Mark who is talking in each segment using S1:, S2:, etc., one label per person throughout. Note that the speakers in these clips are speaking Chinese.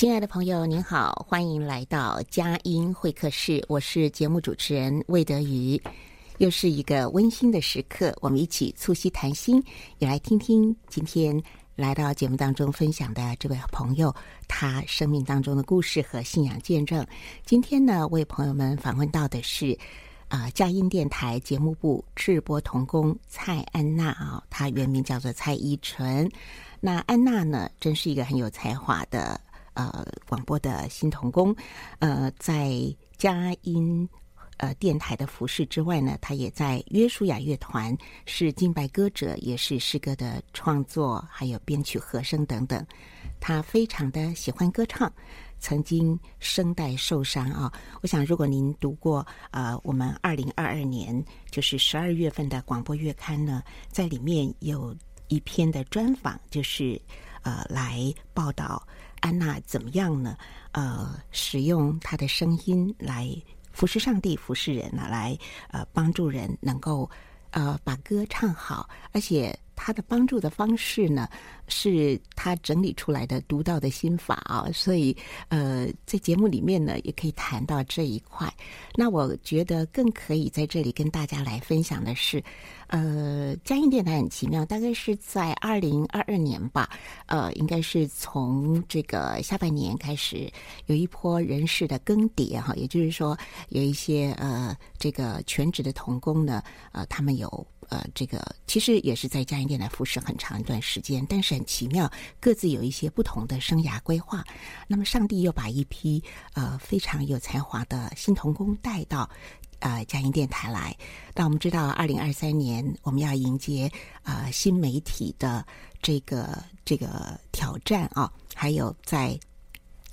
S1: 亲爱的朋友，您好，欢迎来到佳音会客室。我是节目主持人魏德瑜，又是一个温馨的时刻，我们一起促膝谈心，也来听听今天来到节目当中分享的这位朋友他生命当中的故事和信仰见证。今天呢，为朋友们访问到的是啊、佳音电台节目部制播同工蔡安娜啊，她原名叫做蔡依纯。那安娜呢，真是一个很有才华的。呃，广播的新童工，呃，在佳音呃电台的服侍之外呢，他也在约书亚乐团是敬拜歌者，也是诗歌的创作，还有编曲、和声等等。他非常的喜欢歌唱，曾经声带受伤啊。我想，如果您读过呃我们二零二二年就是十二月份的广播月刊呢，在里面有一篇的专访，就是呃来报道。安娜怎么样呢？呃，使用她的声音来服侍上帝、服侍人呢，来呃帮助人能够呃把歌唱好，而且他的帮助的方式呢，是他整理出来的独到的心法啊。所以呃，在节目里面呢，也可以谈到这一块。那我觉得更可以在这里跟大家来分享的是。呃，佳音电台很奇妙，大概是在二零二二年吧，呃，应该是从这个下半年开始有一波人事的更迭哈，也就是说有一些呃这个全职的童工呢，呃，他们有呃这个其实也是在佳音电台服侍很长一段时间，但是很奇妙，各自有一些不同的生涯规划。那么上帝又把一批呃非常有才华的新童工带到。呃，佳音电台来。那我们知道，二零二三年我们要迎接呃新媒体的这个这个挑战啊，还有在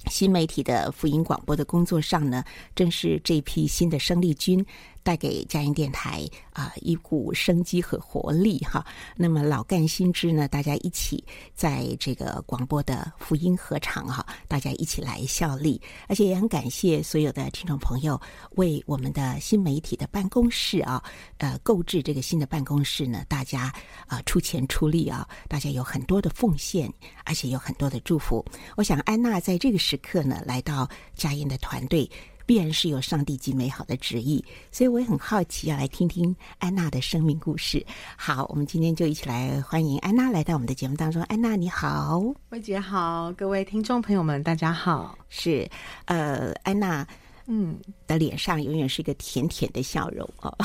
S1: 新媒体的福音广播的工作上呢，正是这批新的生力军。带给佳音电台啊、一股生机和活力哈。那么老干新知呢，大家一起在这个广播的福音合唱哈，大家一起来效力，而且也很感谢所有的听众朋友为我们的新媒体的办公室啊，呃，购置这个新的办公室呢，大家啊、出钱出力啊，大家有很多的奉献，而且有很多的祝福。我想安娜在这个时刻呢，来到佳音的团队。必然是有上帝极美好的旨意，所以我也很好奇，要来听听安娜的生命故事。好，我们今天就一起来欢迎安娜来到我们的节目当中。安娜，你好，
S2: 薇姐好，各位听众朋友们，大家好。
S1: 是，呃，安娜，嗯，的脸上永远是一个甜甜的笑容哦，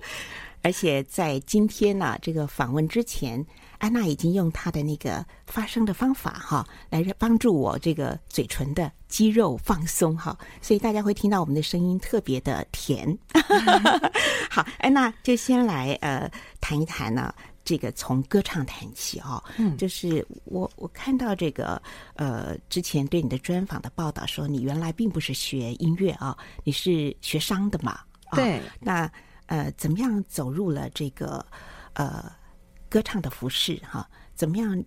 S1: 而且在今天呢、啊，这个访问之前。安娜已经用她的那个发声的方法哈，来帮助我这个嘴唇的肌肉放松哈，所以大家会听到我们的声音特别的甜。好，安娜就先来呃谈一谈呢，这个从歌唱谈起哦，嗯，就是我我看到这个呃之前对你的专访的报道说，你原来并不是学音乐啊，你是学商的嘛？
S2: 对，
S1: 那呃怎么样走入了这个呃？歌唱的服饰哈，怎么样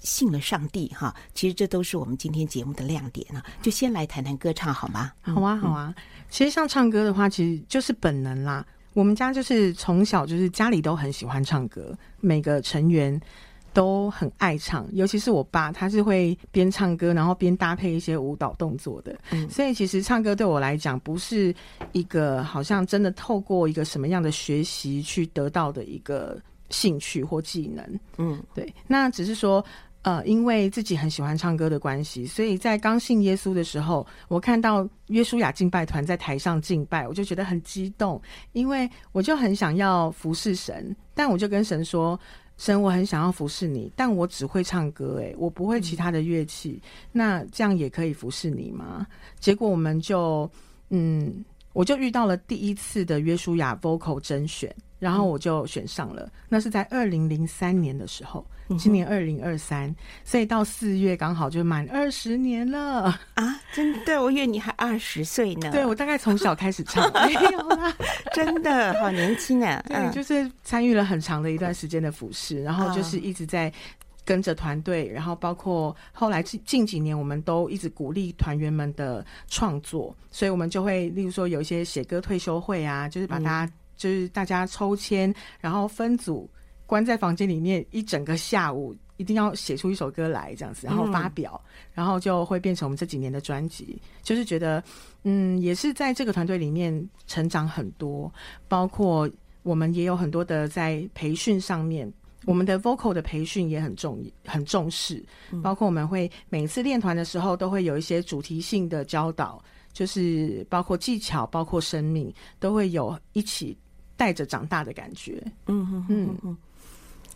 S1: 信了上帝哈？其实这都是我们今天节目的亮点啊！就先来谈谈歌唱好吗？
S2: 好啊，好啊。其实像唱歌的话，其实就是本能啦。我们家就是从小就是家里都很喜欢唱歌，每个成员都很爱唱，尤其是我爸，他是会边唱歌然后边搭配一些舞蹈动作的。嗯，所以其实唱歌对我来讲不是一个好像真的透过一个什么样的学习去得到的一个兴趣或技能。嗯，对，那只是说。呃，因为自己很喜欢唱歌的关系，所以在刚信耶稣的时候，我看到约书亚敬拜团在台上敬拜，我就觉得很激动，因为我就很想要服侍神，但我就跟神说：“神，我很想要服侍你，但我只会唱歌，诶，我不会其他的乐器，嗯、那这样也可以服侍你吗？”结果我们就，嗯，我就遇到了第一次的约书亚 vocal 甄选。然后我就选上了，那是在二零零三年的时候，今年二零二三，所以到四月刚好就满二十年了
S1: 啊！真的，我以为你还二十岁呢。
S2: 对，我大概从小开始唱，没有啦，
S1: 真的好年轻啊！
S2: 对，就是参与了很长的一段时间的服侍，然后就是一直在跟着团队，然后包括后来近近几年，我们都一直鼓励团员们的创作，所以我们就会例如说有一些写歌退休会啊，就是把它。就是大家抽签，然后分组，关在房间里面一整个下午，一定要写出一首歌来，这样子，然后发表，嗯、然后就会变成我们这几年的专辑。就是觉得，嗯，也是在这个团队里面成长很多，包括我们也有很多的在培训上面，我们的 vocal 的培训也很重很重视，包括我们会每次练团的时候都会有一些主题性的教导，就是包括技巧，包括生命，都会有一起。带着长大的感觉，嗯嗯嗯
S1: 嗯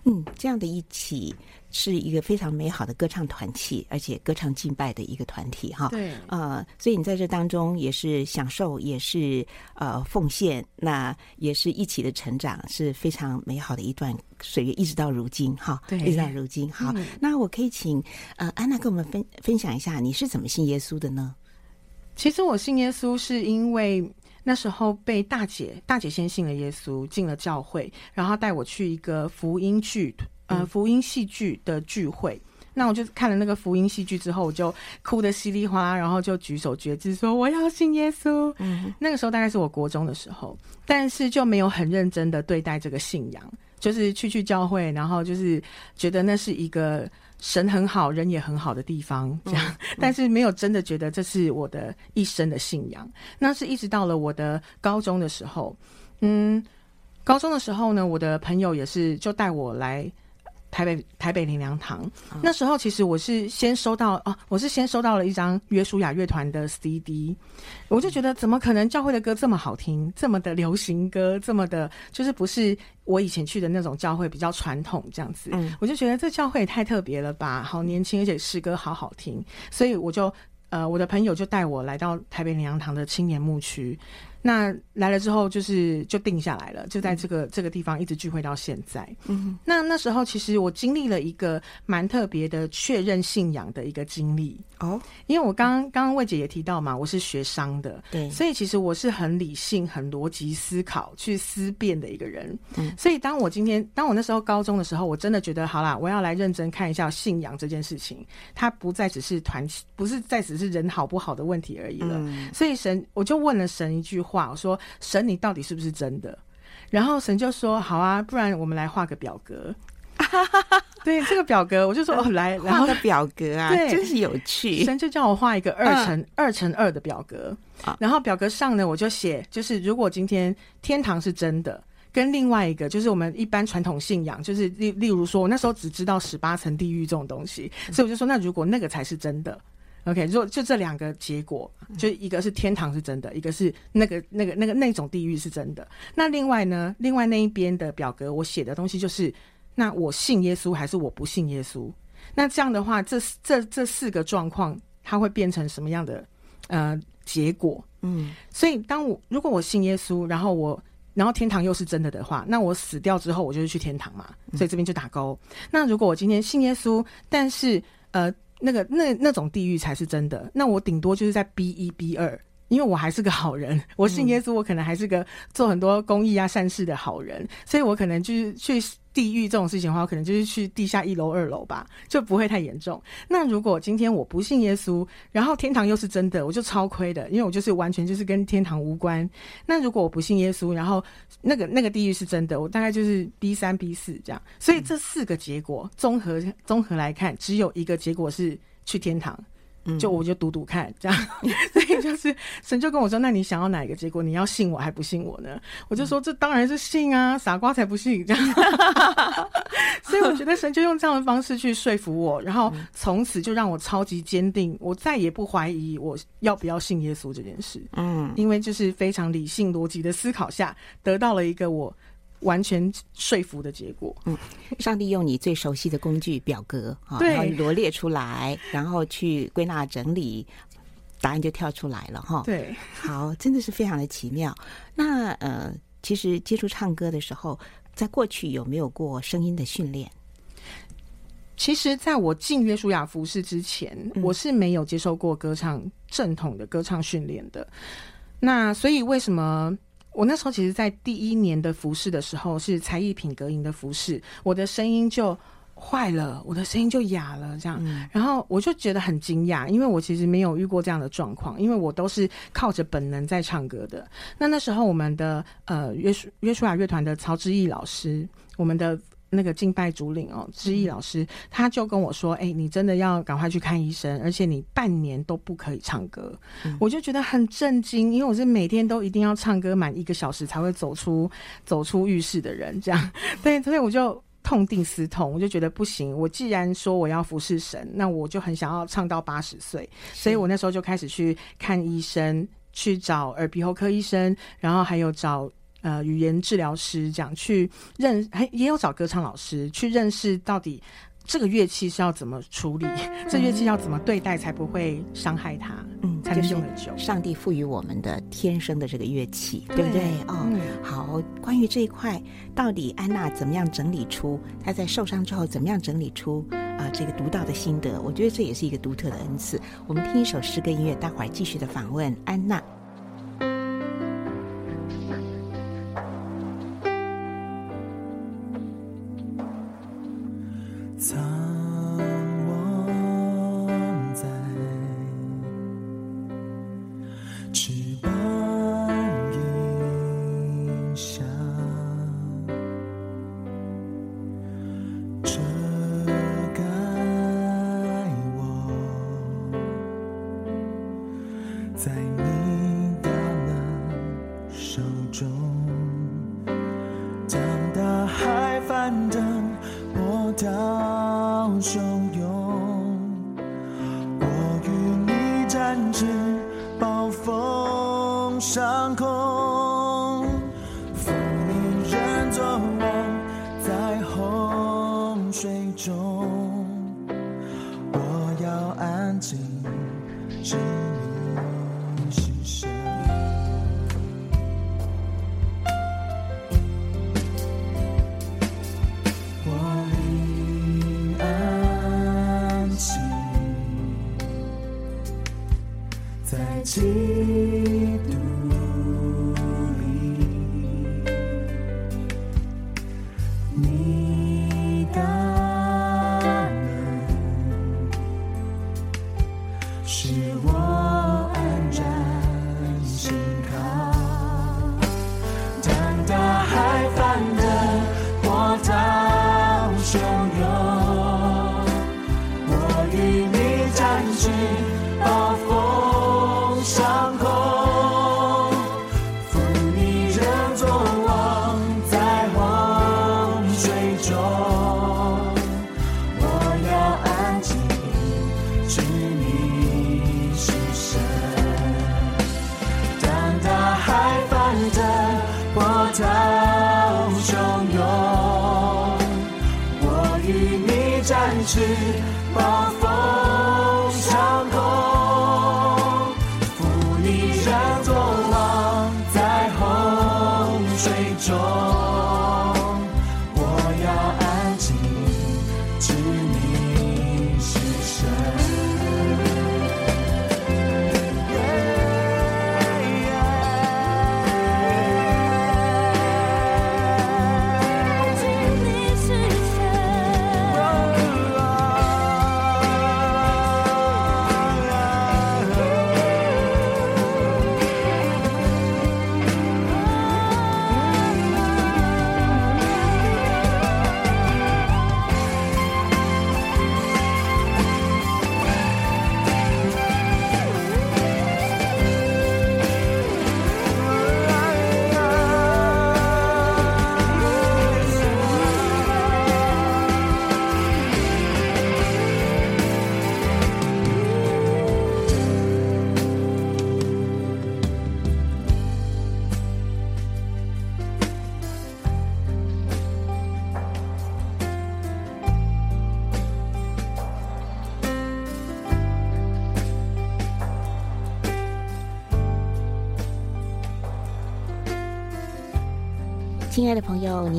S1: 嗯，这样的一起是一个非常美好的歌唱团体，而且歌唱敬拜的一个团体哈。
S2: 对，
S1: 呃，所以你在这当中也是享受，也是呃奉献，那也是一起的成长，是非常美好的一段岁月，一直到如今哈。对，一直到如今。好，嗯、那我可以请呃安娜跟我们分分享一下，你是怎么信耶稣的呢？
S2: 其实我信耶稣是因为。那时候被大姐，大姐先信了耶稣，进了教会，然后带我去一个福音剧，呃，福音戏剧的聚会。嗯、那我就看了那个福音戏剧之后，我就哭得稀里哗啦，然后就举手决志说我要信耶稣。嗯，那个时候大概是我国中的时候，但是就没有很认真的对待这个信仰，就是去去教会，然后就是觉得那是一个。神很好，人也很好的地方，这样，但是没有真的觉得这是我的一生的信仰。那是一直到了我的高中的时候，嗯，高中的时候呢，我的朋友也是就带我来。台北台北林良堂，嗯、那时候其实我是先收到啊，我是先收到了一张约书亚乐团的 CD，我就觉得怎么可能教会的歌这么好听，这么的流行歌，这么的，就是不是我以前去的那种教会比较传统这样子，嗯、我就觉得这教会也太特别了吧，好年轻，而且诗歌好好听，所以我就呃，我的朋友就带我来到台北灵粮堂的青年牧区。那来了之后，就是就定下来了，就在这个、嗯、这个地方一直聚会到现在。嗯哼，那那时候其实我经历了一个蛮特别的确认信仰的一个经历哦，因为我刚刚刚魏姐也提到嘛，我是学商的，对，所以其实我是很理性、很逻辑思考、去思辨的一个人。嗯，所以当我今天，当我那时候高中的时候，我真的觉得好啦，我要来认真看一下信仰这件事情，它不再只是团体，不是再只是人好不好的问题而已了。嗯，所以神，我就问了神一句话。话我说神，你到底是不是真的？然后神就说：“好啊，不然我们来画个表格。”对，这个表格，我就说：“ 哦，来，然后
S1: 画个表格啊，对，真是有趣。”
S2: 神就叫我画一个二乘二乘二的表格。然后表格上呢，我就写，就是如果今天天堂是真的，跟另外一个就是我们一般传统信仰，就是例例如说，我那时候只知道十八层地狱这种东西，所以我就说，那如果那个才是真的。OK，如果就这两个结果，就一个是天堂是真的，一个是那个那个那个那种地狱是真的。那另外呢，另外那一边的表格，我写的东西就是，那我信耶稣还是我不信耶稣？那这样的话，这这这四个状况，它会变成什么样的呃结果？嗯，所以当我如果我信耶稣，然后我然后天堂又是真的的话，那我死掉之后，我就是去天堂嘛。所以这边就打勾。那如果我今天信耶稣，但是呃。那个那那种地狱才是真的，那我顶多就是在 B 一 B 二，因为我还是个好人，我信耶稣，我可能还是个做很多公益啊善事的好人，所以我可能就是去地狱这种事情的话，可能就是去地下一楼、二楼吧，就不会太严重。那如果今天我不信耶稣，然后天堂又是真的，我就超亏的，因为我就是完全就是跟天堂无关。那如果我不信耶稣，然后那个那个地狱是真的，我大概就是 B 三 B 四这样。所以这四个结果综合综合来看，只有一个结果是去天堂。就我就赌赌看，这样，所以就是神就跟我说：“那你想要哪一个结果？你要信我还不信我呢？”我就说：“这当然是信啊，傻瓜才不信。”这样，所以我觉得神就用这样的方式去说服我，然后从此就让我超级坚定，我再也不怀疑我要不要信耶稣这件事。嗯，因为就是非常理性逻辑的思考下，得到了一个我。完全说服的结果。
S3: 嗯，上帝用你最熟悉的工具表格啊，
S2: 对
S3: 然后罗列出来，然后去归纳整理，答案就跳出来了哈。
S2: 对，
S3: 好，真的是非常的奇妙。那呃，其实接触唱歌的时候，在过去有没有过声音的训练？
S2: 其实，在我进约书亚服饰之前，嗯、我是没有接受过歌唱正统的歌唱训练的。那所以为什么？我那时候其实，在第一年的服饰的时候，是才艺品格营的服饰，我的声音就坏了，我的声音就哑了，这样。嗯、然后我就觉得很惊讶，因为我其实没有遇过这样的状况，因为我都是靠着本能在唱歌的。那那时候，我们的呃约书约书亚乐团的曹志毅老师，我们的。那个敬拜主领哦，志毅老师，嗯、他就跟我说：“哎、欸，你真的要赶快去看医生，而且你半年都不可以唱歌。嗯”我就觉得很震惊，因为我是每天都一定要唱歌满一个小时才会走出走出浴室的人，这样对，所以我就痛定思痛，我就觉得不行。我既然说我要服侍神，那我就很想要唱到八十岁，所以我那时候就开始去看医生，去找耳鼻喉科医生，然后还有找。呃，语言治疗师这样去认，还也有找歌唱老师去认识到底这个乐器是要怎么处理，嗯、这乐器要怎么对待才不会伤害它，嗯，才能用得久。
S3: 上帝赋予我们的天生的这个乐器，对，对不对？哦，嗯、好。关于这一块，到底安娜怎么样整理出她在受伤之后怎么样整理出啊、呃、这个独到的心得？我觉得这也是一个独特的恩赐。我们听一首诗歌音乐，待会儿继续的访问安娜。
S1: 去模仿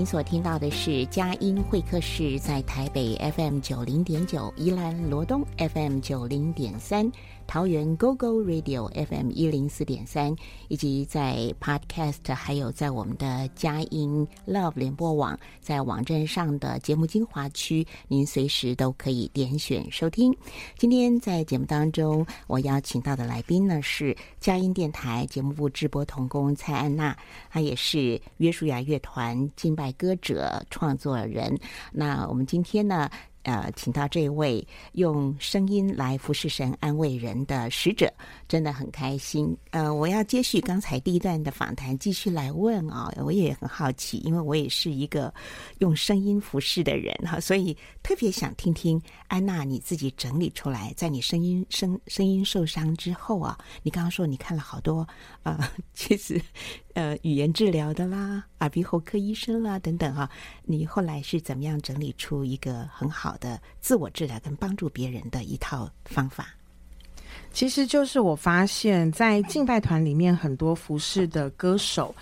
S1: 所听到的是佳音会客室，在台北 FM 九零点九，宜兰罗东 FM 九零点三。桃园 GO GO Radio FM 一零四点三，以及在 Podcast，还有在我们的佳音 Love 联播网，在网站上的节目精华区，您随时都可以点选收听。今天在节目当中，我邀请到的来宾呢是佳音电台节目部直播同工蔡安娜，她也是约书亚乐团敬拜歌者创作人。那我们今天呢，呃，请到这位用声音来服侍神、安慰人的使者，真的很开心。呃，我要接续刚才第一段的访谈，继续来问啊、我也很好奇，因为我也是一个用声音服侍的人哈，所以特别想听听安娜你自己整理出来，在你声音声声音受伤之后啊，你刚刚说你看了好多呃，其实呃语言治疗的啦、耳鼻喉科医生啦等等哈，你后来是怎么样整理出一个很好的自我治疗跟帮助别人的一套方法，
S2: 其实就是我发现，在敬拜团里面，很多服饰的歌手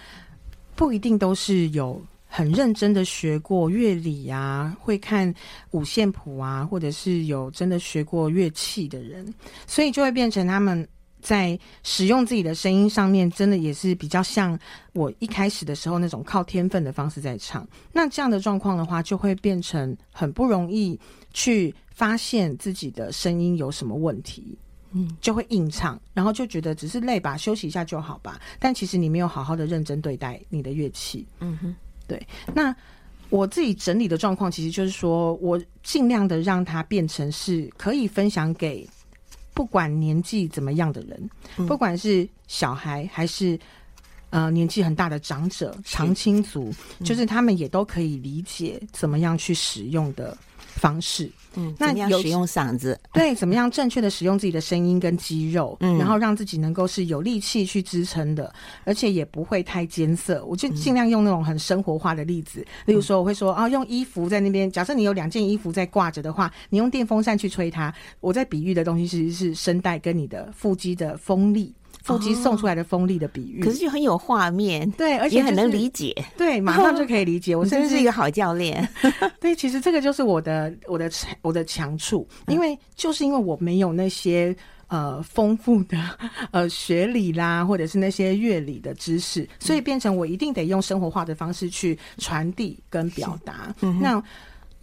S2: 不一定都是有很认真的学过乐理啊，会看五线谱啊，或者是有真的学过乐器的人，所以就会变成他们。在使用自己的声音上面，真的也是比较像我一开始的时候那种靠天分的方式在唱。那这样的状况的话，就会变成很不容易去发现自己的声音有什么问题，嗯，就会硬唱，然后就觉得只是累吧，休息一下就好吧。但其实你没有好好的认真对待你的乐器，嗯哼，对。那我自己整理的状况，其实就是说我尽量的让它变成是可以分享给。不管年纪怎么样的人，不管是小孩还是呃年纪很大的长者、长青族，就是他们也都可以理解怎么样去使用的方式。
S1: 嗯，那你要使用嗓子？
S2: 对，怎么样正确的使用自己的声音跟肌肉，嗯，然后让自己能够是有力气去支撑的，而且也不会太艰涩。我就尽量用那种很生活化的例子，嗯、例如说，我会说啊，用衣服在那边，假设你有两件衣服在挂着的话，你用电风扇去吹它。我在比喻的东西其实是声带跟你的腹肌的风力。腹肌送出来的锋利的比喻，
S1: 可是就很有画面，
S2: 对，而且、就是、
S1: 也很能理解，
S2: 对，马上就可以理解。我真
S1: 是一个好教练，
S2: 对，其实这个就是我的我的我的强处，因为就是因为我没有那些呃丰富的 呃学理啦，或者是那些乐理的知识，所以变成我一定得用生活化的方式去传递跟表达。嗯、那。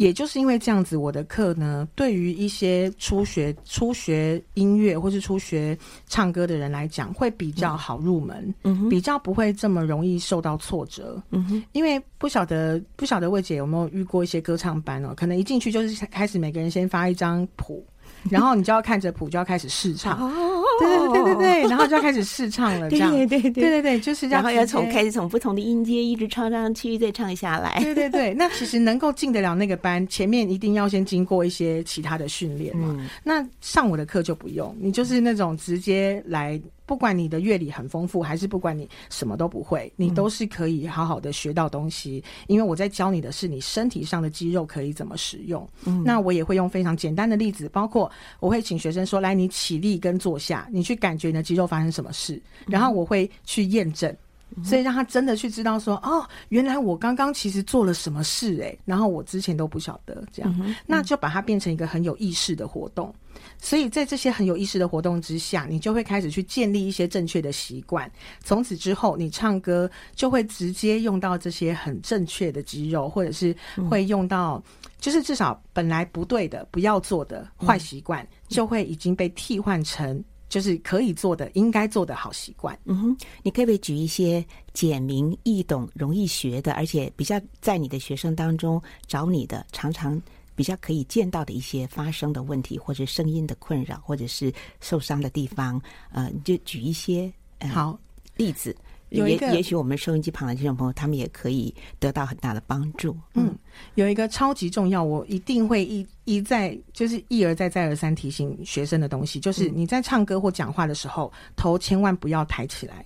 S2: 也就是因为这样子，我的课呢，对于一些初学初学音乐或是初学唱歌的人来讲，会比较好入门，嗯，比较不会这么容易受到挫折，嗯哼，因为不晓得不晓得魏姐有没有遇过一些歌唱班哦，可能一进去就是开始每个人先发一张谱。然后你就要看着谱，就要开始试唱。哦，对对对对对，然后就要开始试唱了。这样，对对对对对对，就是。
S1: 然后要从开始从不同的音阶一直唱上去，再唱下来。
S2: 对对对，那其实能够进得了那个班，前面一定要先经过一些其他的训练嘛。嗯。那上我的课就不用，你就是那种直接来。不管你的乐理很丰富，还是不管你什么都不会，你都是可以好好的学到东西。嗯、因为我在教你的是你身体上的肌肉可以怎么使用。嗯，那我也会用非常简单的例子，包括我会请学生说：“来，你起立跟坐下，你去感觉你的肌肉发生什么事。”然后我会去验证，嗯、所以让他真的去知道说：“哦，原来我刚刚其实做了什么事。”诶，然后我之前都不晓得这样，那就把它变成一个很有意识的活动。所以在这些很有意识的活动之下，你就会开始去建立一些正确的习惯。从此之后，你唱歌就会直接用到这些很正确的肌肉，或者是会用到，就是至少本来不对的、不要做的坏习惯，就会已经被替换成就是可以做的、应该做的好习惯。
S1: 嗯哼，你可不可以举一些简明易懂、容易学的，而且比较在你的学生当中找你的常常。比较可以见到的一些发生的问题，或者声音的困扰，或者是受伤的地方，呃，你就举一些、呃、好例子。有一个，也许我们收音机旁的听众朋友，他们也可以得到很大的帮助。
S2: 嗯，有一个超级重要，我一定会一一再就是一而再再而三提醒学生的东西，就是你在唱歌或讲话的时候，头千万不要抬起来。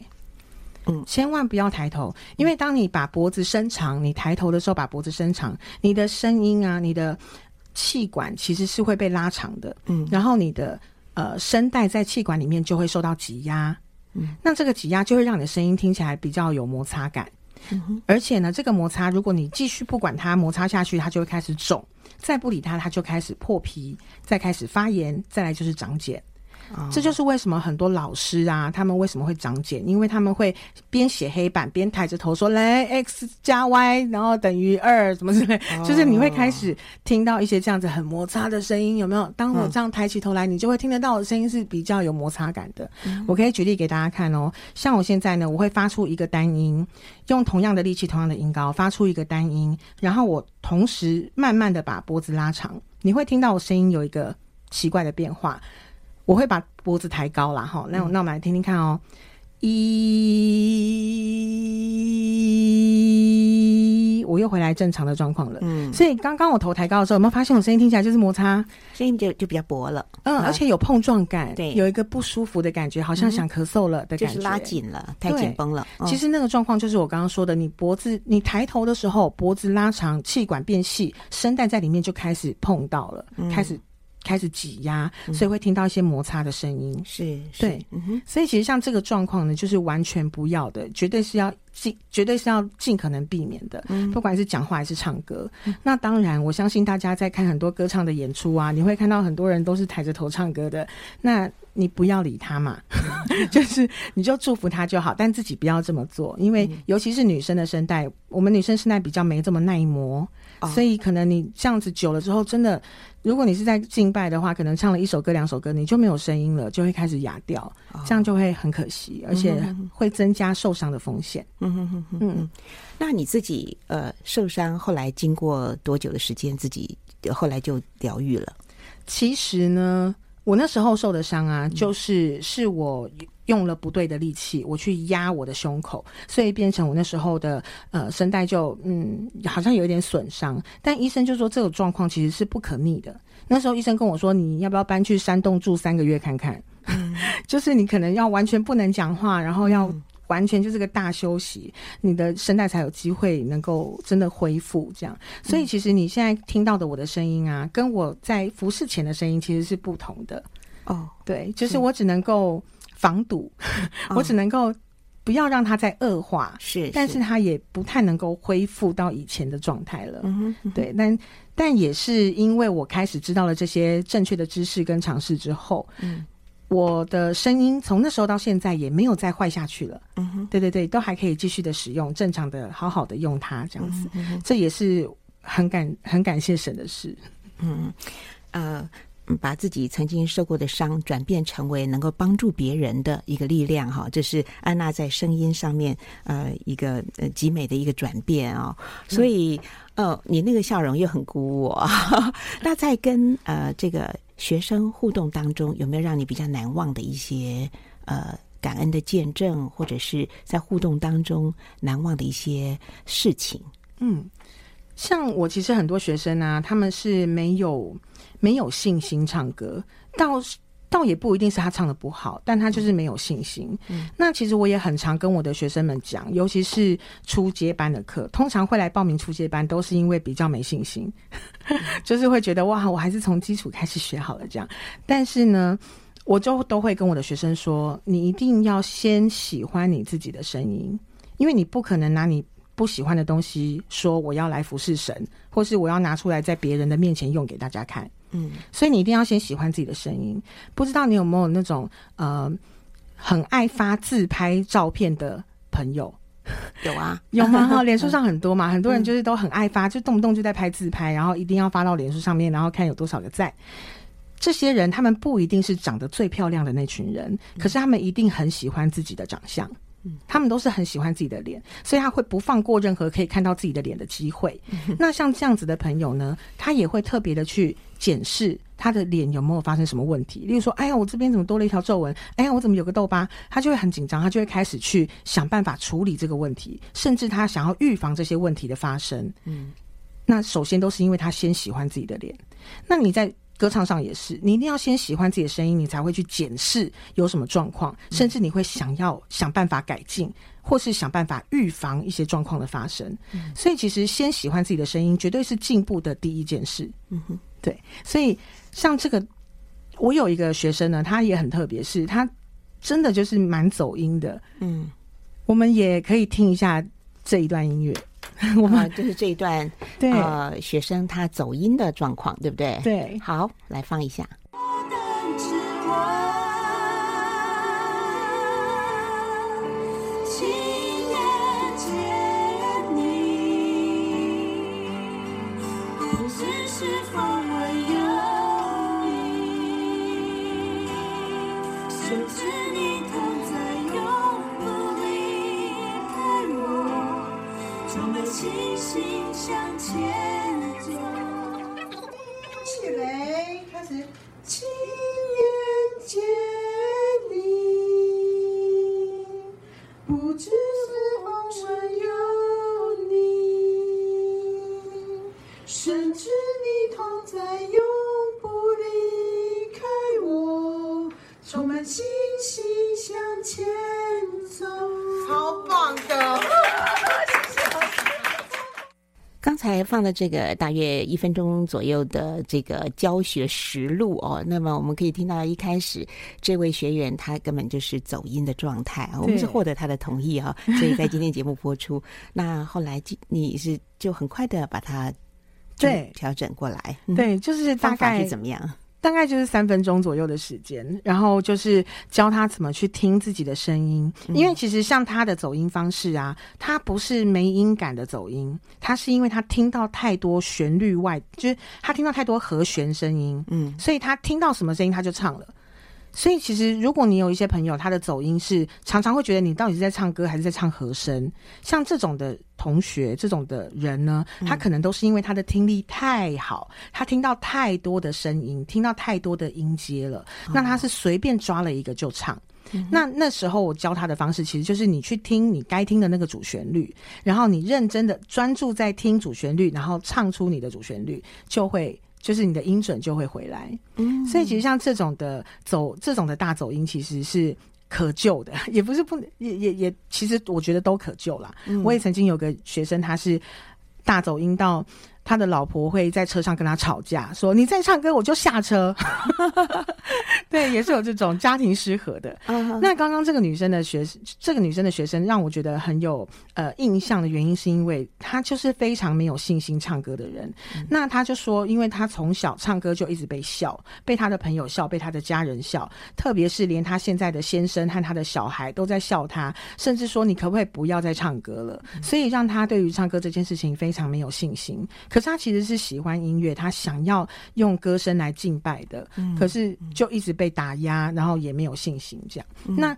S2: 嗯，千万不要抬头，因为当你把脖子伸长，你抬头的时候把脖子伸长，你的声音啊，你的气管其实是会被拉长的。嗯，然后你的呃声带在气管里面就会受到挤压。嗯，那这个挤压就会让你的声音听起来比较有摩擦感。嗯，而且呢，这个摩擦如果你继续不管它，摩擦下去，它就会开始肿；再不理它，它就开始破皮，再开始发炎，再来就是长茧。这就是为什么很多老师啊，他们为什么会长茧？因为他们会边写黑板边抬着头说：“来，x 加 y，然后等于二，什么之类。”就是你会开始听到一些这样子很摩擦的声音，有没有？当我这样抬起头来，你就会听得到我的声音是比较有摩擦感的。我可以举例给大家看哦，像我现在呢，我会发出一个单音，用同样的力气、同样的音高发出一个单音，然后我同时慢慢的把脖子拉长，你会听到我声音有一个奇怪的变化。我会把脖子抬高啦哈，那我那我们来听听看哦，一，我又回来正常的状况了。嗯，所以刚刚我头抬高的时候，有没有发现我声音听起来就是摩擦，
S1: 声音就就比较薄了。
S2: 嗯，而且有碰撞感，对，有一个不舒服的感觉，好像想咳嗽了的感觉，
S1: 就是拉紧了，太紧绷了。
S2: 其实那个状况就是我刚刚说的，你脖子你抬头的时候，脖子拉长，气管变细，声带在里面就开始碰到了，开始。开始挤压，所以会听到一些摩擦的声音。
S1: 是，
S2: 对，嗯。所以其实像这个状况呢，就是完全不要的，绝对是要尽，绝对是要尽可能避免的。嗯，不管是讲话还是唱歌。嗯。那当然，我相信大家在看很多歌唱的演出啊，你会看到很多人都是抬着头唱歌的。那你不要理他嘛，就是你就祝福他就好，但自己不要这么做，因为尤其是女生的声带，我们女生声带比较没这么耐磨。Oh. 所以可能你这样子久了之后，真的，如果你是在敬拜的话，可能唱了一首歌、两首歌，你就没有声音了，就会开始哑掉，oh. 这样就会很可惜，而且会增加受伤的风险。嗯嗯嗯嗯嗯。
S1: 那你自己呃受伤，后来经过多久的时间，自己后来就疗愈了？
S2: 其实呢，我那时候受的伤啊，就是是我。用了不对的力气，我去压我的胸口，所以变成我那时候的呃声带就嗯好像有一点损伤。但医生就说这种状况其实是不可逆的。那时候医生跟我说，你要不要搬去山洞住三个月看看？嗯、就是你可能要完全不能讲话，然后要完全就是个大休息，你的声带才有机会能够真的恢复这样。所以其实你现在听到的我的声音啊，跟我在服侍前的声音其实是不同的。哦，对，就是我只能够。防堵，我只能够不要让它再恶化，是，但是它也不太能够恢复到以前的状态了。嗯哼，对，但但也是因为我开始知道了这些正确的知识跟尝试之后，嗯，我的声音从那时候到现在也没有再坏下去了。嗯哼，对对对，都还可以继续的使用，正常的好好的用它这样子，这也是很感很感谢神的事。嗯，
S1: 呃。把自己曾经受过的伤转变成为能够帮助别人的一个力量，哈，这是安娜在声音上面呃一个呃极美的一个转变啊。所以呃，你那个笑容又很鼓舞我。那在跟呃这个学生互动当中，有没有让你比较难忘的一些呃感恩的见证，或者是在互动当中难忘的一些事情？
S2: 嗯，像我其实很多学生啊，他们是没有。没有信心唱歌，倒倒也不一定是他唱的不好，但他就是没有信心。嗯，那其实我也很常跟我的学生们讲，尤其是初阶班的课，通常会来报名初阶班，都是因为比较没信心，就是会觉得哇，我还是从基础开始学好了这样。但是呢，我就都会跟我的学生说，你一定要先喜欢你自己的声音，因为你不可能拿你。不喜欢的东西，说我要来服侍神，或是我要拿出来在别人的面前用给大家看。嗯，所以你一定要先喜欢自己的声音。不知道你有没有那种呃很爱发自拍照片的朋友？
S1: 有啊，
S2: 有吗？哈，脸书上很多嘛，很多人就是都很爱发，就动不动就在拍自拍，然后一定要发到脸书上面，然后看有多少个赞。这些人他们不一定是长得最漂亮的那群人，可是他们一定很喜欢自己的长相。他们都是很喜欢自己的脸，所以他会不放过任何可以看到自己的脸的机会。那像这样子的朋友呢，他也会特别的去检视他的脸有没有发生什么问题。例如说，哎呀，我这边怎么多了一条皱纹？哎呀，我怎么有个痘疤？他就会很紧张，他就会开始去想办法处理这个问题，甚至他想要预防这些问题的发生。嗯，那首先都是因为他先喜欢自己的脸。那你在。歌唱上也是，你一定要先喜欢自己的声音，你才会去检视有什么状况，甚至你会想要想办法改进，或是想办法预防一些状况的发生。嗯。所以，其实先喜欢自己的声音，绝对是进步的第一件事。嗯哼，对。所以，像这个，我有一个学生呢，他也很特别，是他真的就是蛮走音的。嗯，我们也可以听一下这一段音乐。
S1: 我们就是这一段，
S2: 对
S1: 呃，学生他走音的状况，对不对？
S2: 对，
S1: 好，来放一下。
S4: 开始亲眼见你，不只是红尘有你，甚至你同在永不离开我，充满信心向前走。
S2: 超棒的。
S1: 放的这个大约一分钟左右的这个教学实录哦，那么我们可以听到一开始这位学员他根本就是走音的状态，我们是获得他的同意哈，所以在今天节目播出。那后来你是就很快的把它对调整过来，
S2: 对，就是大概
S1: 是怎么样？
S2: 大概就是三分钟左右的时间，然后就是教他怎么去听自己的声音，因为其实像他的走音方式啊，他不是没音感的走音，他是因为他听到太多旋律外，就是他听到太多和弦声音，嗯，所以他听到什么声音他就唱了。所以，其实如果你有一些朋友，他的走音是常常会觉得你到底是在唱歌还是在唱和声，像这种的同学，这种的人呢，他可能都是因为他的听力太好，他听到太多的声音，听到太多的音阶了，那他是随便抓了一个就唱。那那时候我教他的方式，其实就是你去听你该听的那个主旋律，然后你认真的专注在听主旋律，然后唱出你的主旋律，就会。就是你的音准就会回来，嗯，所以其实像这种的走这种的大走音，其实是可救的，也不是不也也也，其实我觉得都可救啦。嗯，我也曾经有个学生，他是大走音到。他的老婆会在车上跟他吵架，说：“你再唱歌，我就下车。” 对，也是有这种家庭失和的。Uh. 那刚刚这个女生的学，这个女生的学生让我觉得很有呃印象的原因，是因为她就是非常没有信心唱歌的人。嗯、那她就说，因为她从小唱歌就一直被笑，被她的朋友笑，被她的家人笑，特别是连她现在的先生和她的小孩都在笑她，甚至说你可不可以不要再唱歌了？嗯、所以让她对于唱歌这件事情非常没有信心。可是他其实是喜欢音乐，他想要用歌声来敬拜的，嗯、可是就一直被打压，然后也没有信心这样。嗯、那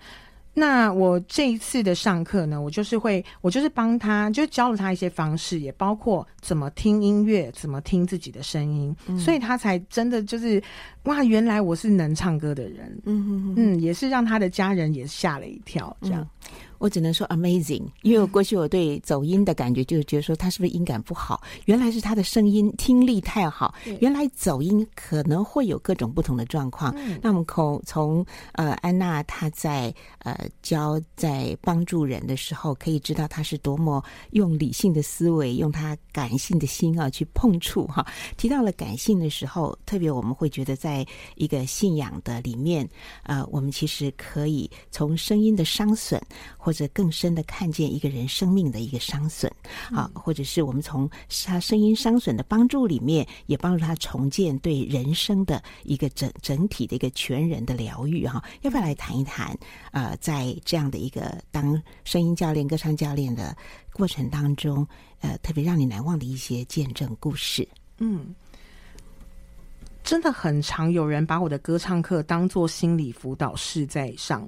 S2: 那我这一次的上课呢，我就是会，我就是帮他，就教了他一些方式，也包括怎么听音乐，怎么听自己的声音，嗯、所以他才真的就是哇，原来我是能唱歌的人。嗯嗯嗯，也是让他的家人也吓了一跳，这样。嗯
S1: 我只能说 amazing，因为我过去我对走音的感觉就是觉得说他是不是音感不好，原来是他的声音听力太好。原来走音可能会有各种不同的状况。嗯、那我们从从呃安娜她在呃教在帮助人的时候，可以知道她是多么用理性的思维，用她感性的心啊去碰触哈。提到了感性的时候，特别我们会觉得在一个信仰的里面，呃，我们其实可以从声音的伤损。或者更深的看见一个人生命的一个伤损，啊，或者是我们从他声音伤损的帮助里面，也帮助他重建对人生的一个整整体的一个全人的疗愈，哈。要不要来谈一谈？呃，在这样的一个当声音教练、歌唱教练的过程当中，呃，特别让你难忘的一些见证故事。
S2: 嗯，真的很常有人把我的歌唱课当做心理辅导室在上。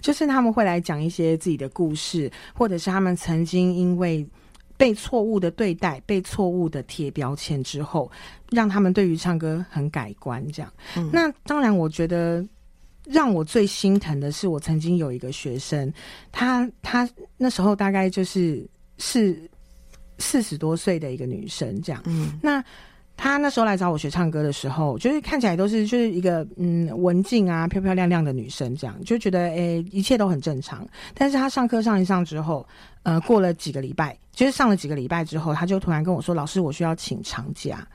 S2: 就是他们会来讲一些自己的故事，或者是他们曾经因为被错误的对待、被错误的贴标签之后，让他们对于唱歌很改观。这样，嗯、那当然，我觉得让我最心疼的是，我曾经有一个学生，他他那时候大概就是是四十多岁的一个女生，这样，嗯，那。他那时候来找我学唱歌的时候，就是看起来都是就是一个嗯文静啊、漂漂亮亮的女生，这样就觉得诶、一切都很正常。但是他上课上一上之后，呃，过了几个礼拜，就是上了几个礼拜之后，他就突然跟我说：“老师，我需要请长假。”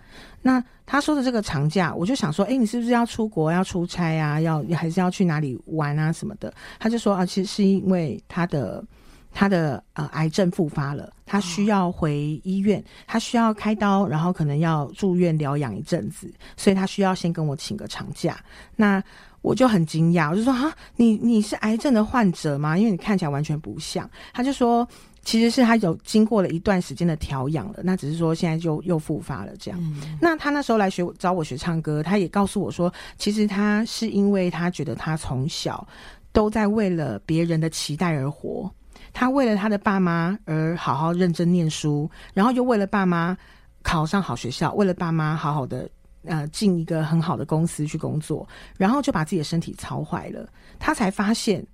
S2: 那他说的这个长假，我就想说：“诶、你是不是要出国、要出差啊？要还是要去哪里玩啊什么的？”他就说：“啊，其实是因为他的他的呃癌症复发了，他需要回医院，他需要开刀，然后可能要住院疗养一阵子，所以他需要先跟我请个长假。那我就很惊讶，我就说啊，你你是癌症的患者吗？因为你看起来完全不像。他就说，其实是他有经过了一段时间的调养了，那只是说现在就又复发了这样。嗯。那他那时候来学找我学唱歌，他也告诉我说，其实他是因为他觉得他从小都在为了别人的期待而活，他为了他的爸妈而好好认真念书，然后又为了爸妈考上好学校，为了爸妈好好的。呃，进一个很好的公司去工作，然后就把自己的身体操坏了。他才发现，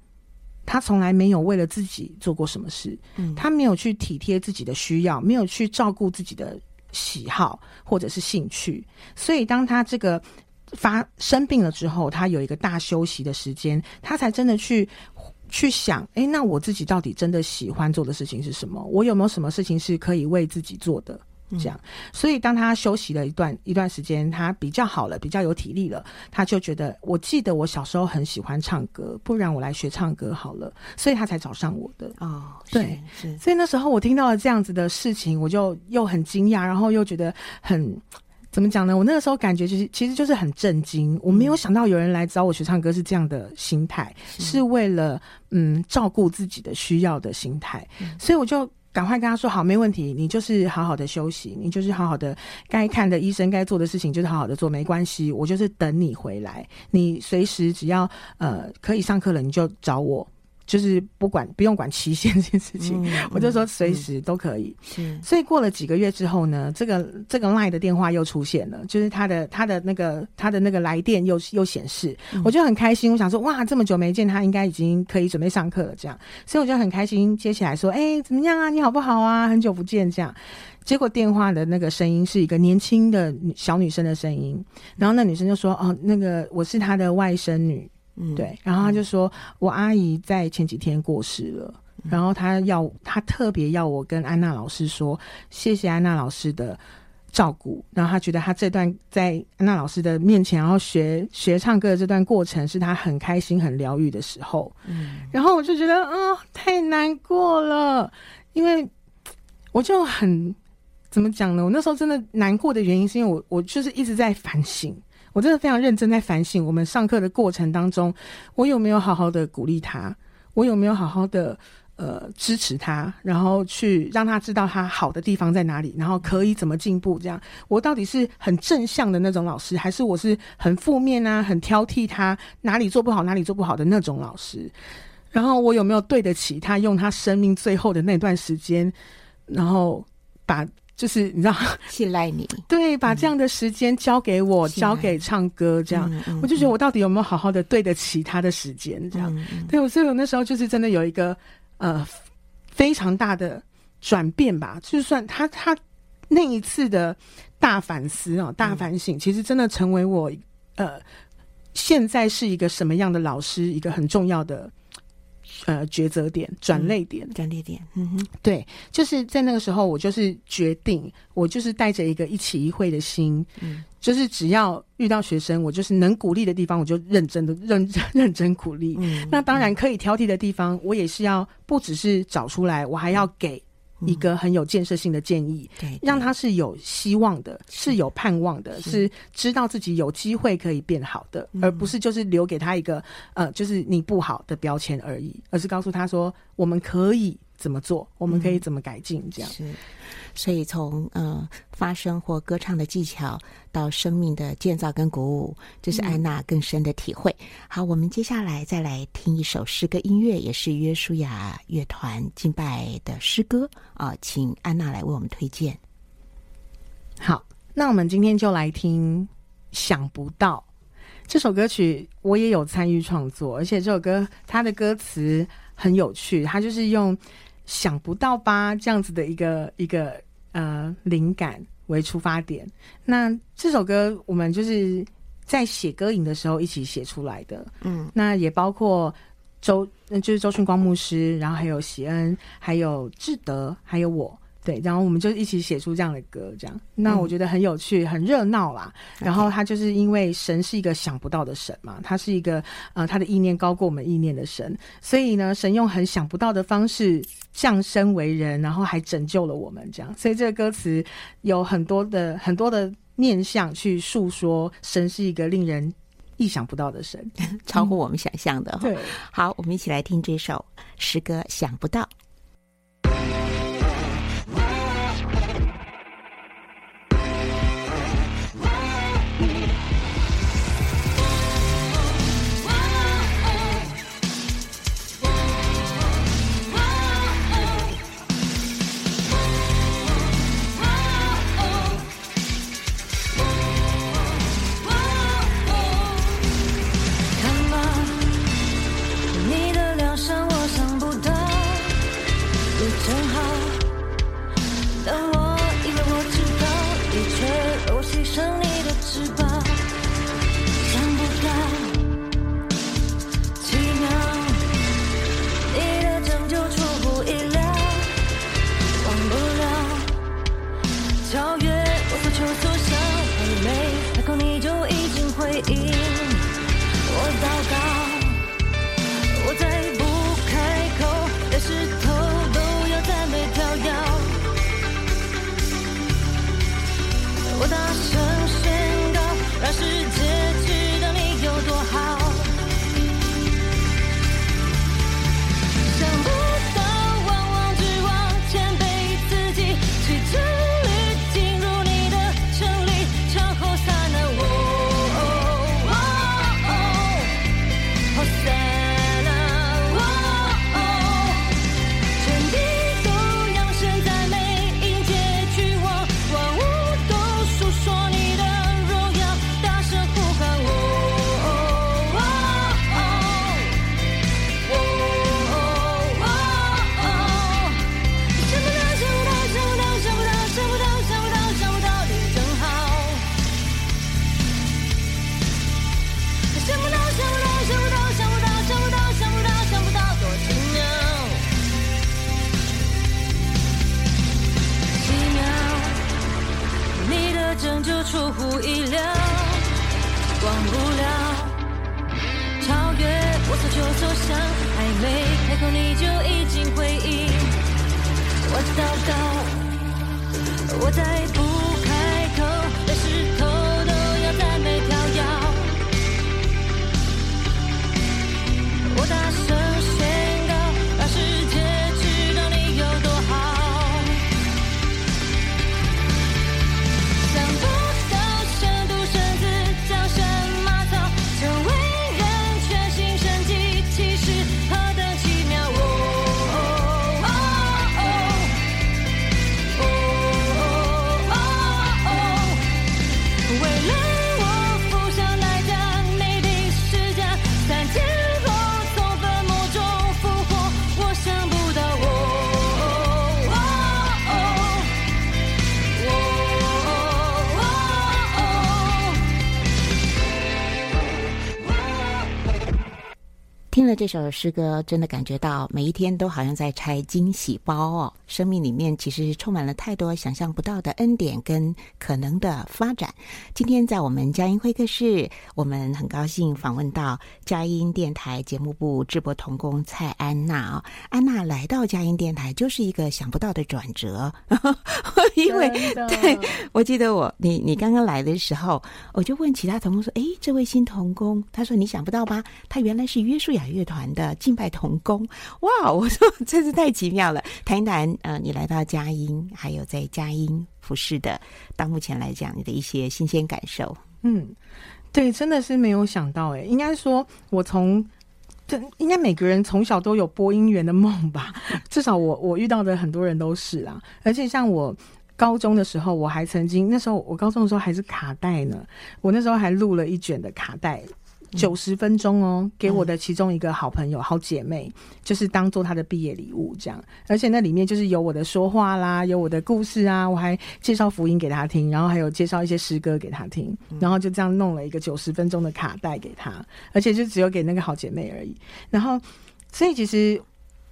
S2: 他从来没有为了自己做过什么事。嗯，他没有去体贴自己的需要，没有去照顾自己的喜好或者是兴趣。所以，当他这个发生病了之后，他有一个大休息的时间，他才真的去去想：诶，那我自己到底真的喜欢做的事情是什么？我有没有什么事情是可以为自己做的？这样，所以当他休息了一段一段时间，他比较好了，比较有体力了，他就觉得，我记得我小时候很喜欢唱歌，不然我来学唱歌好了，所以他才找上我的。哦，对，是，所以那时候我听到了这样子的事情，我就又很惊讶，然后又觉得很怎么讲呢？我那个时候感觉就是，其实就是很震惊，我没有想到有人来找我学唱歌是这样的心态，是，为了嗯照顾自己的需要的心态，嗯，所以我就。赶快跟他说好，没问题。你就是好好的休息，你就是好好的该看的医生，该做的事情就是好好的做，没关系。我就是等你回来，你随时只要呃可以上课了，你就找我。就是不管不用管期限这件事情，嗯、我就说随时都可以。是，所以过了几个月之后呢，这个这个 LINE 的电话又出现了，就是他的他的那个他的那个来电又又显示，嗯、我就很开心。我想说，哇，这么久没见，他应该已经可以准备上课了。这样，所以我就很开心接起来说，哎、欸，怎么样啊？你好不好啊？很久不见。这样，结果电话的那个声音是一个年轻的小女生的声音，然后那女生就说，哦，那个我是她的外甥女。嗯，对，然后他就说，我阿姨在前几天过世了，嗯、然后他要他特别要我跟安娜老师说，谢谢安娜老师的照顾，然后他觉得他这段在安娜老师的面前，然后学学唱歌的这段过程是他很开心、很疗愈的时候。嗯，然后我就觉得啊、哦，太难过了，因为我就很怎么讲呢？我那时候真的难过的原因是因为我我就是一直在反省。我真的非常认真在反省，我们上课的过程当中，我有没有好好的鼓励他？我有没有好好的呃支持他？然后去让他知道他好的地方在哪里，然后可以怎么进步？这样，我到底是很正向的那种老师，还是我是很负面啊、很挑剔他哪里做不好、哪里做不好的那种老师？然后我有没有对得起他用他生命最后的那段时间，然后把。就是你知道，
S1: 信赖你，
S2: 对，把这样的时间交给我，嗯、交给唱歌，这样，我就觉得我到底有没有好好的对得起他的时间，这样，对，所以我那时候就是真的有一个呃非常大的转变吧，就算他他那一次的大反思啊、大反省，嗯、其实真的成为我呃现在是一个什么样的老师一个很重要的。呃，抉择点、转捩点、
S1: 转捩点，嗯哼，
S2: 对，就是在那个时候，我就是决定，我就是带着一个一起一会的心，嗯，就是只要遇到学生，我就是能鼓励的地方，我就认真的 认认真鼓励。嗯，那当然可以挑剔的地方，我也是要不只是找出来，我还要给。一个很有建设性的建议，让他是有希望的，是，是有盼望的，是，是知道自己有机会可以变好的，嗯、而不是就是留给他一个呃，就是你不好的标签而已，而是告诉他说，我们可以怎么做，我们可以怎么改进，这样。
S1: 是。所以从呃发声或歌唱的技巧到生命的建造跟鼓舞，这是安娜更深的体会。嗯、好，我们接下来再来听一首诗歌音乐，也是约书亚乐团敬拜的诗歌啊，请安娜来为我们推荐。
S2: 好，那我们今天就来听《想不到》这首歌曲，我也有参与创作，而且这首歌它的歌词很有趣，它就是用。想不到吧？这样子的一个一个呃灵感为出发点。那这首歌我们就是在写歌影的时候一起写出来的。嗯，那也包括周，就是周迅光牧师，然后还有喜恩，还有志德，还有我对，然后我们就一起写出这样的歌，这样，那我觉得很有趣，很热闹啦。然后他就是因为神是一个想不到的神嘛，他是一个呃，他的意念高过我们意念的神，所以呢，神用很想不到的方式降生为人，然后还拯救了我们，这样。所以这个歌词有很多的很多的念想去诉说，神是一个令人意想不到的神，
S5: 超乎我们想象的。
S2: 嗯、对，
S5: 好，我们一起来听这首诗歌《想不到》。听了这首诗歌，真的感觉到每一天都好像在拆惊喜包哦。生命里面其实充满了太多想象不到的恩典跟可能的发展。今天在我们佳音会客室，我们很高兴访问到佳音电台节目部智博童工蔡安娜、安娜来到佳音电台就是一个想不到的转折，因为对，我记得我你你刚刚来的时候，我就问其他童工说：“哎，这位新童工，他说你想不到吧？他原来是约书亚。”乐团的敬拜同工，哇！我说真是太奇妙了。谈一谈，呃，你来到佳音，还有在佳音服侍的，到目前来讲，你的一些新鲜感受。嗯，对，真的是没有想到，哎，应该说，我从这应该每个人从小都有播音员的梦吧？至少我我遇到的很多人都是啊。而且像我高中的时候，我还曾经那时候我高中的时候还是卡带呢，我那时候还录了一卷的卡带。九十分钟哦，给我的其中一个好朋友、嗯、好姐妹，就是当做她的毕业礼物这样。而且那里面就是有我的说话啦，有我的故事啊，我还介绍福音给她听，然后还有介绍一些诗歌给她听，然后就这样弄了一个九十分钟的卡带给她，而且就只有给那个好姐妹而已。然后，所以其实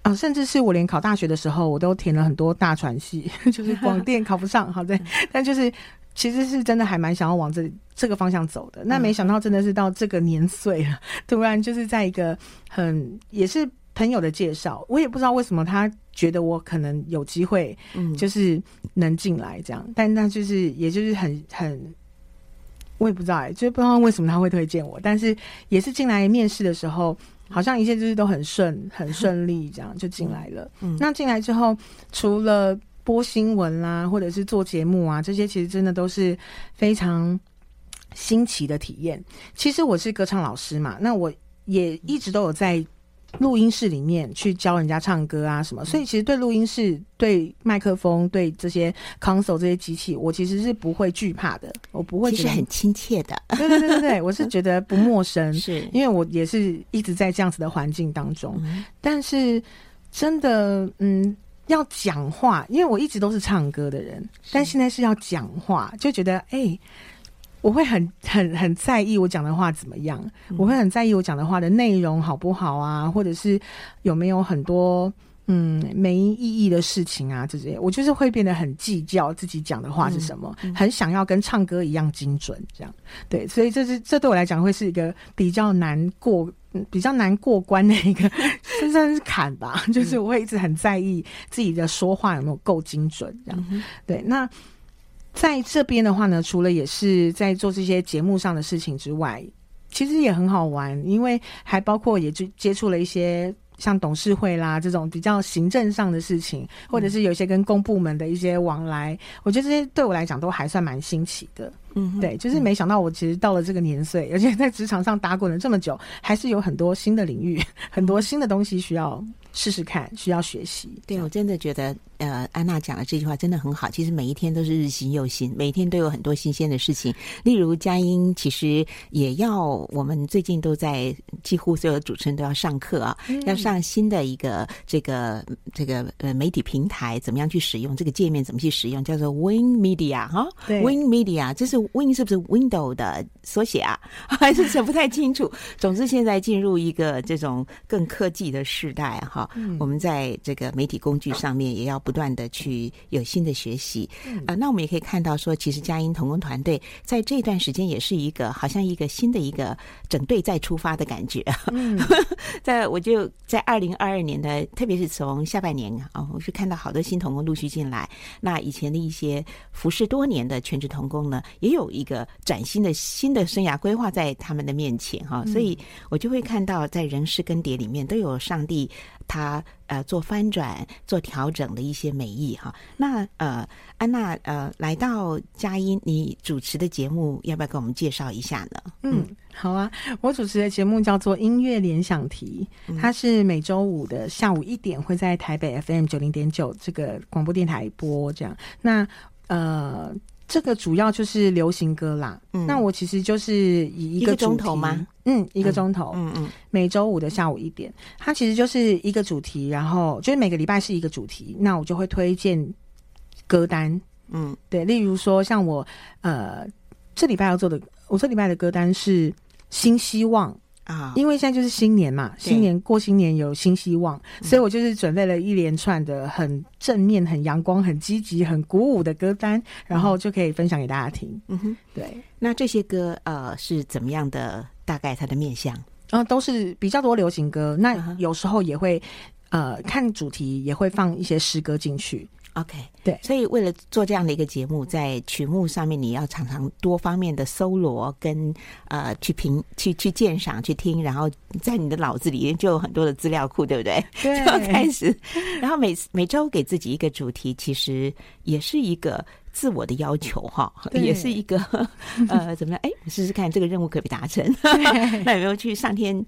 S2: 啊，甚至是我连考大学的时候，我都填了很多大传系，就是 广电考不上，好对，但就是其实是真的还蛮想要往这这个方向走的。那没想到真的是到这个年岁了，突然就是在一个很也是朋友的介绍，我也不知道为什么他觉得我可能有机会，就是能进来这样，但那就是也就是很很。我也不知道哎、欸，就不知道为什么他会推荐我，但是也是进来面试的时候，好像一切就是都很顺、很顺利，这样就进来了。嗯，那进来之后，除了播新闻啦，或者是做节目啊，这些其实真的都是非常新奇的体验。其实我是歌唱老师嘛，那我也一直都有在。录音室里面去教人家唱歌啊什么，所以其实对录音室、对麦克风、对这些 console 这些机器，我其实是不会惧怕的，我不会觉得，
S1: 其实很亲切的。
S2: 对对对对对，我是觉得不陌生，
S1: 是
S2: 因为我也是一直在这样子的环境当中。嗯、但是真的，嗯，要讲话，因为我一直都是唱歌的人，但现在是要讲话，就觉得哎。欸我会很很很在意我讲的话怎么样，我会很在意我讲的话的内容好不好啊，或者是有没有很多嗯没意义的事情啊这些，我就是会变得很计较自己讲的话是什么，很想要跟唱歌一样精准这样。对，所以这是这对我来讲会是一个比较难过、比较难过关的一个，这算是坎吧。就是我会一直很在意自己的说话有没有够精准这样。对，那。在这边的话呢，除了也是在做这些节目上的事情之外，其实也很好玩，因为还包括也就接触了一些像董事会啦这种比较行政上的事情，或者是有一些跟公部门的一些往来，我觉得这些对我来讲都还算蛮新奇的。嗯，对，就是没想到我其实到了这个年岁，而且在职场上打滚了这么久，还是有很多新的领域，很多新的东西需要试试看，需要学习。
S1: 对，我真的觉得。呃，安娜讲的这句话真的很好。其实每一天都是日新又新，每一天都有很多新鲜的事情。例如佳音，其实也要我们最近都在，几乎所有的主持人都要上课啊，嗯、要上新的一个这个这个呃媒体平台，怎么样去使用这个界面，怎么去使用，叫做 Win Media 哈对，Win Media，这是 Win 是不是 Window 的缩写啊？还是想不太清楚。总之，现在进入一个这种更科技的时代哈，嗯、我们在这个媒体工具上面也要不。断的去有新的学习，啊、呃，那我们也可以看到说，其实佳音童工团队在这段时间也是一个好像一个新的一个整队再出发的感觉。嗯，在我就在二零二二年的，特别是从下半年啊，我是看到好多新童工陆续进来。那以前的一些服侍多年的全职童工呢，也有一个崭新的新的生涯规划在他们的面前哈，所以我就会看到在人事更迭里面都有上帝。他呃做翻转、做调整的一些美意哈。那呃，安娜呃来到佳音，你主持的节目要不要给我们介绍一下呢？
S2: 嗯，好啊，我主持的节目叫做音乐联想题，它是每周五的下午一点会在台北 FM 九零点九这个广播电台播这样。那呃。这个主要就是流行歌啦。嗯，那我其实就是以一个钟头吗？嗯，一个钟头。嗯嗯，每周五的下午一点，它其实就是一个主题，然后就是每个礼拜是一个主题，那我就会推荐歌单。嗯，对，例如说像我呃这礼拜要做的，我这礼拜的歌单是新希望。啊，因为现在就是新年嘛，新年过新年有新希望，所以我就是准备了一连串的很正面、很阳光、很积极、很鼓舞的歌单，然后就可以分享给大家听。嗯哼，对。
S1: 那这些歌呃是怎么样的？大概它的面向？
S2: 啊、呃，都是比较多流行歌。那有时候也会呃看主题，也会放一些诗歌进去。
S1: OK，对，所以为了做这样的一个节目，在曲目上面你要常常多方面的搜罗跟呃去评、去去鉴赏、去听，然后在你的脑子里面就有很多的资料库，对不对？
S2: 对，
S1: 就要开始，然后每每周给自己一个主题，其实也是一个自我的要求哈，也是一个 呃怎么样？哎，试试看这个任务可不可以达成？那有没有去上天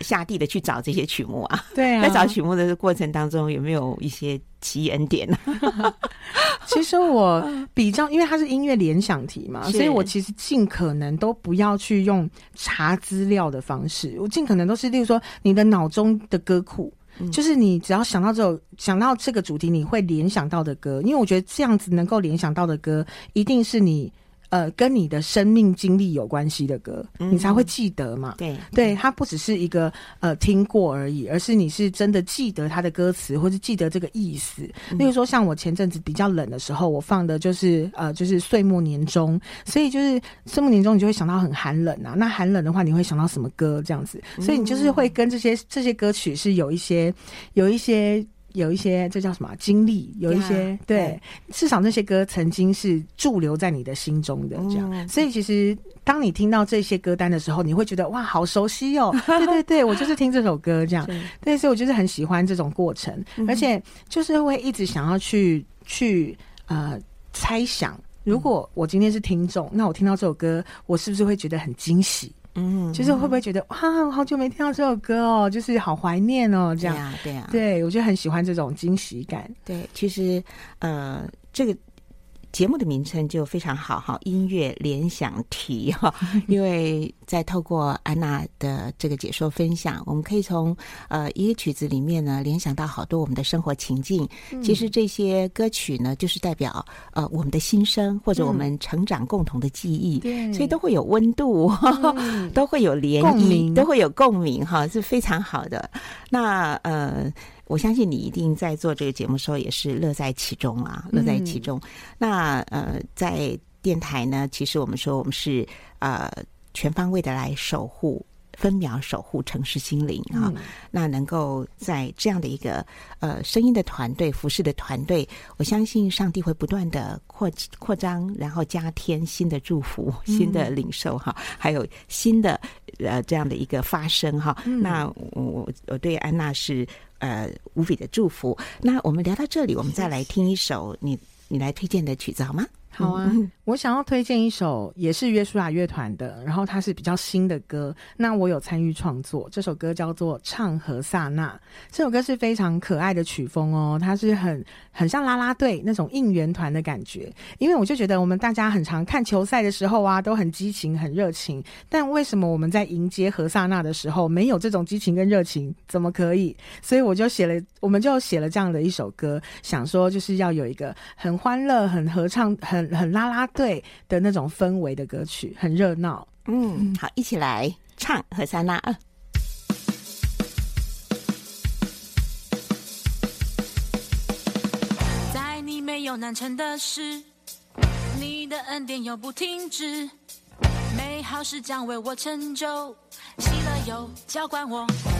S1: 下地的去找这些曲目啊？
S2: 对啊，
S1: 在找曲目的过程当中，有没有一些？奇恩点呢？
S2: 其实我比较，因为它是音乐联想题嘛，所以我其实尽可能都不要去用查资料的方式，我尽可能都是，例如说你的脑中的歌库，嗯、就是你只要想到这首想到这个主题，你会联想到的歌，因为我觉得这样子能够联想到的歌，一定是你呃跟你的生命经历有关系的歌，
S1: 嗯、
S2: 你才会记得嘛。
S1: 对，
S2: 对，它不只是一个呃听过而已，而是你是真的记得它的歌词，或是记得这个意思。例如说，像我前阵子比较冷的时候，我放的就是呃就是岁末年终，所以就是岁末年终，你就会想到很寒冷啊。那寒冷的话，你会想到什么歌这样子？所以你就是会跟这些这些歌曲是有一些有一些。有一些这叫什么经历？有一些、yeah, 对，至少那些歌曾经是驻留在你的心中的这样。嗯、所以其实当你听到这些歌单的时候，你会觉得哇，好熟悉哦！对对对，我就是听这首歌这样。对，所以我就是很喜欢这种过程，而且就是会一直想要去去呃猜想，如果我今天是听众，那我听到这首歌，我是不是会觉得很惊喜？嗯，就是会不会觉得哇，我好久没听到这首歌哦，就是好怀念哦，这样，对啊，对啊，对，我就很喜欢这种惊喜感。
S1: 对，其实呃，这个。节目的名称就非常好哈，音乐联想题哈，因为在透过安娜的这个解说分享，我们可以从呃一个曲子里面呢联想到好多我们的生活情境。其实这些歌曲呢，就是代表呃我们的心声或者我们成长共同的记忆，对，所以都会有温度，都会有涟漪，都会有共鸣哈，是非常好的。那呃。我相信你一定在做这个节目的时候也是乐在其中啊，乐在其中。嗯、那呃，在电台呢，其实我们说我们是呃全方位的来守护，分秒守护城市心灵啊。嗯、那能够在这样的一个呃声音的团队、服饰的团队，我相信上帝会不断的扩扩张，然后加添新的祝福、新的领受哈，还有新的呃这样的一个发生哈。嗯、那我我对安娜是。呃，无比的祝福。那我们聊到这里，我们再来听一首你你来推荐的曲子好吗？
S2: 好啊，嗯、我想要推荐一首也是约书亚乐团的，然后它是比较新的歌。那我有参与创作，这首歌叫做《唱和萨那》。这首歌是非常可爱的曲风哦，它是很很像啦啦队那种应援团的感觉。因为我就觉得我们大家很常看球赛的时候啊，都很激情、很热情。但为什么我们在迎接何萨娜的时候没有这种激情跟热情？怎么可以？所以我就写了，我们就写了这样的一首歌，想说就是要有一个很欢乐、很合唱、很。很拉拉队的那种氛围的歌曲，很热闹。
S1: 嗯，好，一起来唱
S5: 何萨娜。有难成的事，你的恩典永不停止，美好事将为我成就，喜乐又浇灌我，我。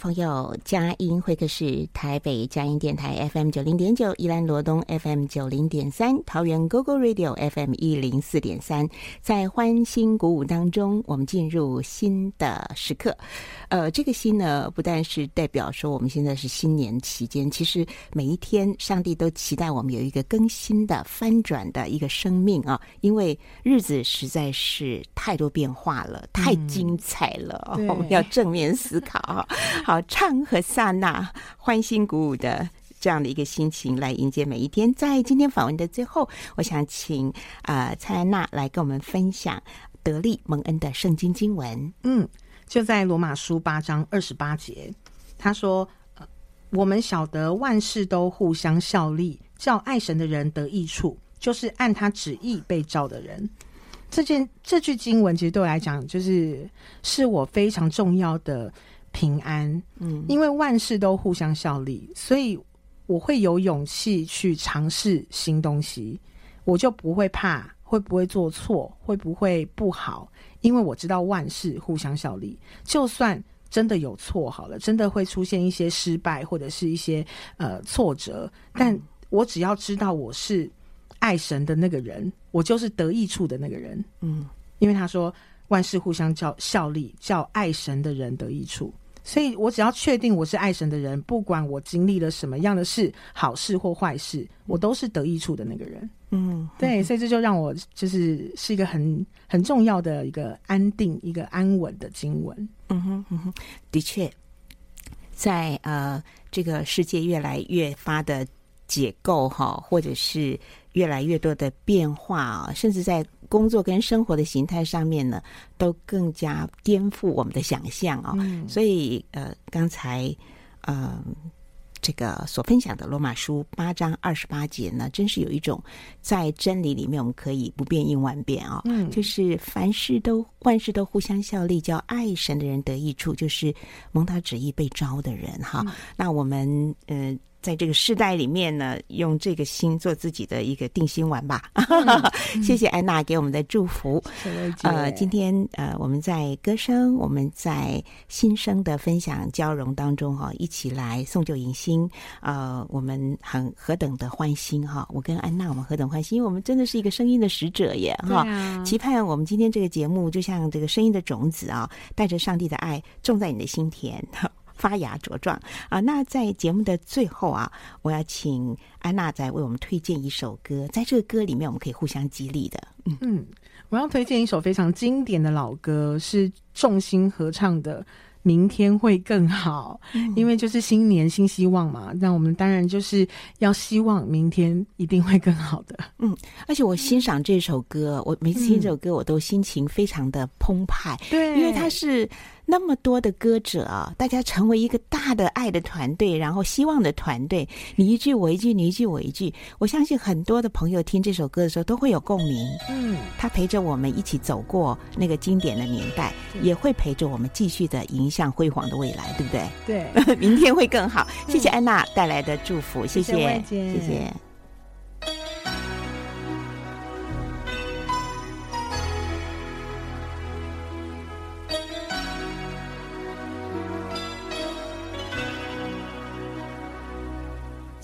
S1: 朋友，佳音会客室，台北佳音电台 FM 九零点九，宜兰罗东 FM 九零点三，桃园 GoGo Radio FM 一零四点三，在欢欣鼓舞当中，我们进入新的时刻。呃，这个新呢，不但是代表说我们现在是新年期间，其实每一天，上帝都期待我们有一个更新的、翻转的一个生命啊，因为日子实在是太多变化了，太精彩了，嗯、我们要正面思考啊。好，唱和萨那欢欣鼓舞的这样的一个心情来迎接每一天。在今天访问的最后，我想请啊、蔡安娜来跟我们分享得力蒙恩的圣经经文。
S2: 嗯，就在罗马书八章二十八节，他说、：“我们晓得万事都互相效力，叫爱神的人得益处，就是按他旨意被召的人。”这件这句经文其实对我来讲，就是是我非常重要的。平安，嗯，因为万事都互相效力，所以我会有勇气去尝试新东西，我就不会怕会不会做错，会不会不好，因为我知道万事互相效力，就算真的有错好了，真的会出现一些失败或者是一些呃挫折，但我只要知道我是爱神的那个人，我就是得益处的那个人，嗯，因为他说万事互相叫效力，叫爱神的人得益处。所以我只要确定我是爱神的人，不管我经历了什么样的事，好事或坏事，我都是得益处的那个人。嗯，对，所以这就让我就是是一个很很重要的一个安定、一个安稳的经文。
S1: 嗯哼，嗯哼，的确，在呃这个世界越来越发的解构哈，或者是越来越多的变化啊，甚至在。工作跟生活的形态上面呢，都更加颠覆我们的想象啊、哦！嗯、所以呃，刚才呃这个所分享的罗马书八章二十八节呢，真是有一种在真理里面我们可以不变应万变啊、哦！嗯，就是凡事都万事都互相效力，叫爱神的人得益处，就是蒙他旨意被招的人哈。嗯、那我们呃。在这个世代里面呢，用这个心做自己的一个定心丸吧。嗯、谢谢安娜给我们的祝福。嗯、呃，今天呃，我们在歌声，我们在新生的分享交融当中哈，一起来送旧迎新。呃，我们很何等的欢欣哈！我跟安娜，我们何等欢欣，因为我们真的是一个声音的使者耶哈！啊、期盼我们今天这个节目，就像这个声音的种子啊，带着上帝的爱种在你的心田。发芽茁壮啊！那在节目的最后啊，我要请安娜再为我们推荐一首歌，在这个歌里面我们可以互相激励的。嗯嗯，
S2: 我要推荐一首非常经典的老歌，是众星合唱的。明天会更好，因为就是新年新希望嘛。那我们当然就是要希望明天一定会更好的。
S1: 嗯，而且我欣赏这首歌，我每次听这首歌，我都心情非常的澎湃。对，因为它是那么多的歌者啊，大家成为一个大的爱的团队，然后希望的团队。你一句我一句，你一句我一句。我相信很多的朋友听这首歌的时候都会有共鸣。嗯，他陪着我们一起走过那个经典的年代，也会陪着我们继续的迎向辉煌的未来，对不对？
S2: 对，
S1: 明天会更好。谢谢安娜带来的祝福，谢谢，谢谢。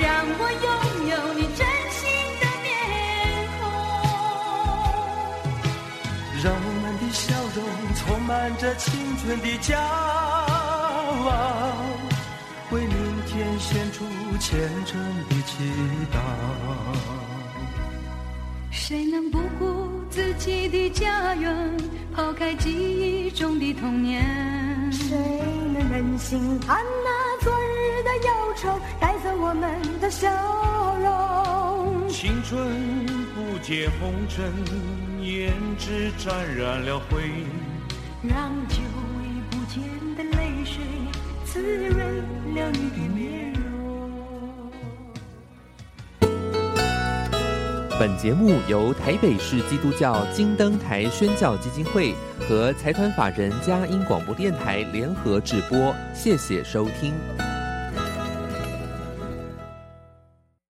S4: 让我拥有你真心的面孔，让我们的。
S3: 笑容，充满着青春的骄傲，为明天献出虔诚的祈祷。
S4: 谁能不顾自己的家园，抛开记忆中的童年？
S6: 谁能忍心看那的忧愁，带走我们的笑容？
S3: 青春不解红尘。胭脂沾染了灰，
S4: 让久违不见的泪水滋润了你的面容。
S7: 本节目由台北市基督教金灯台宣教基金会和财团法人嘉音广播电台联合制播，谢谢收听。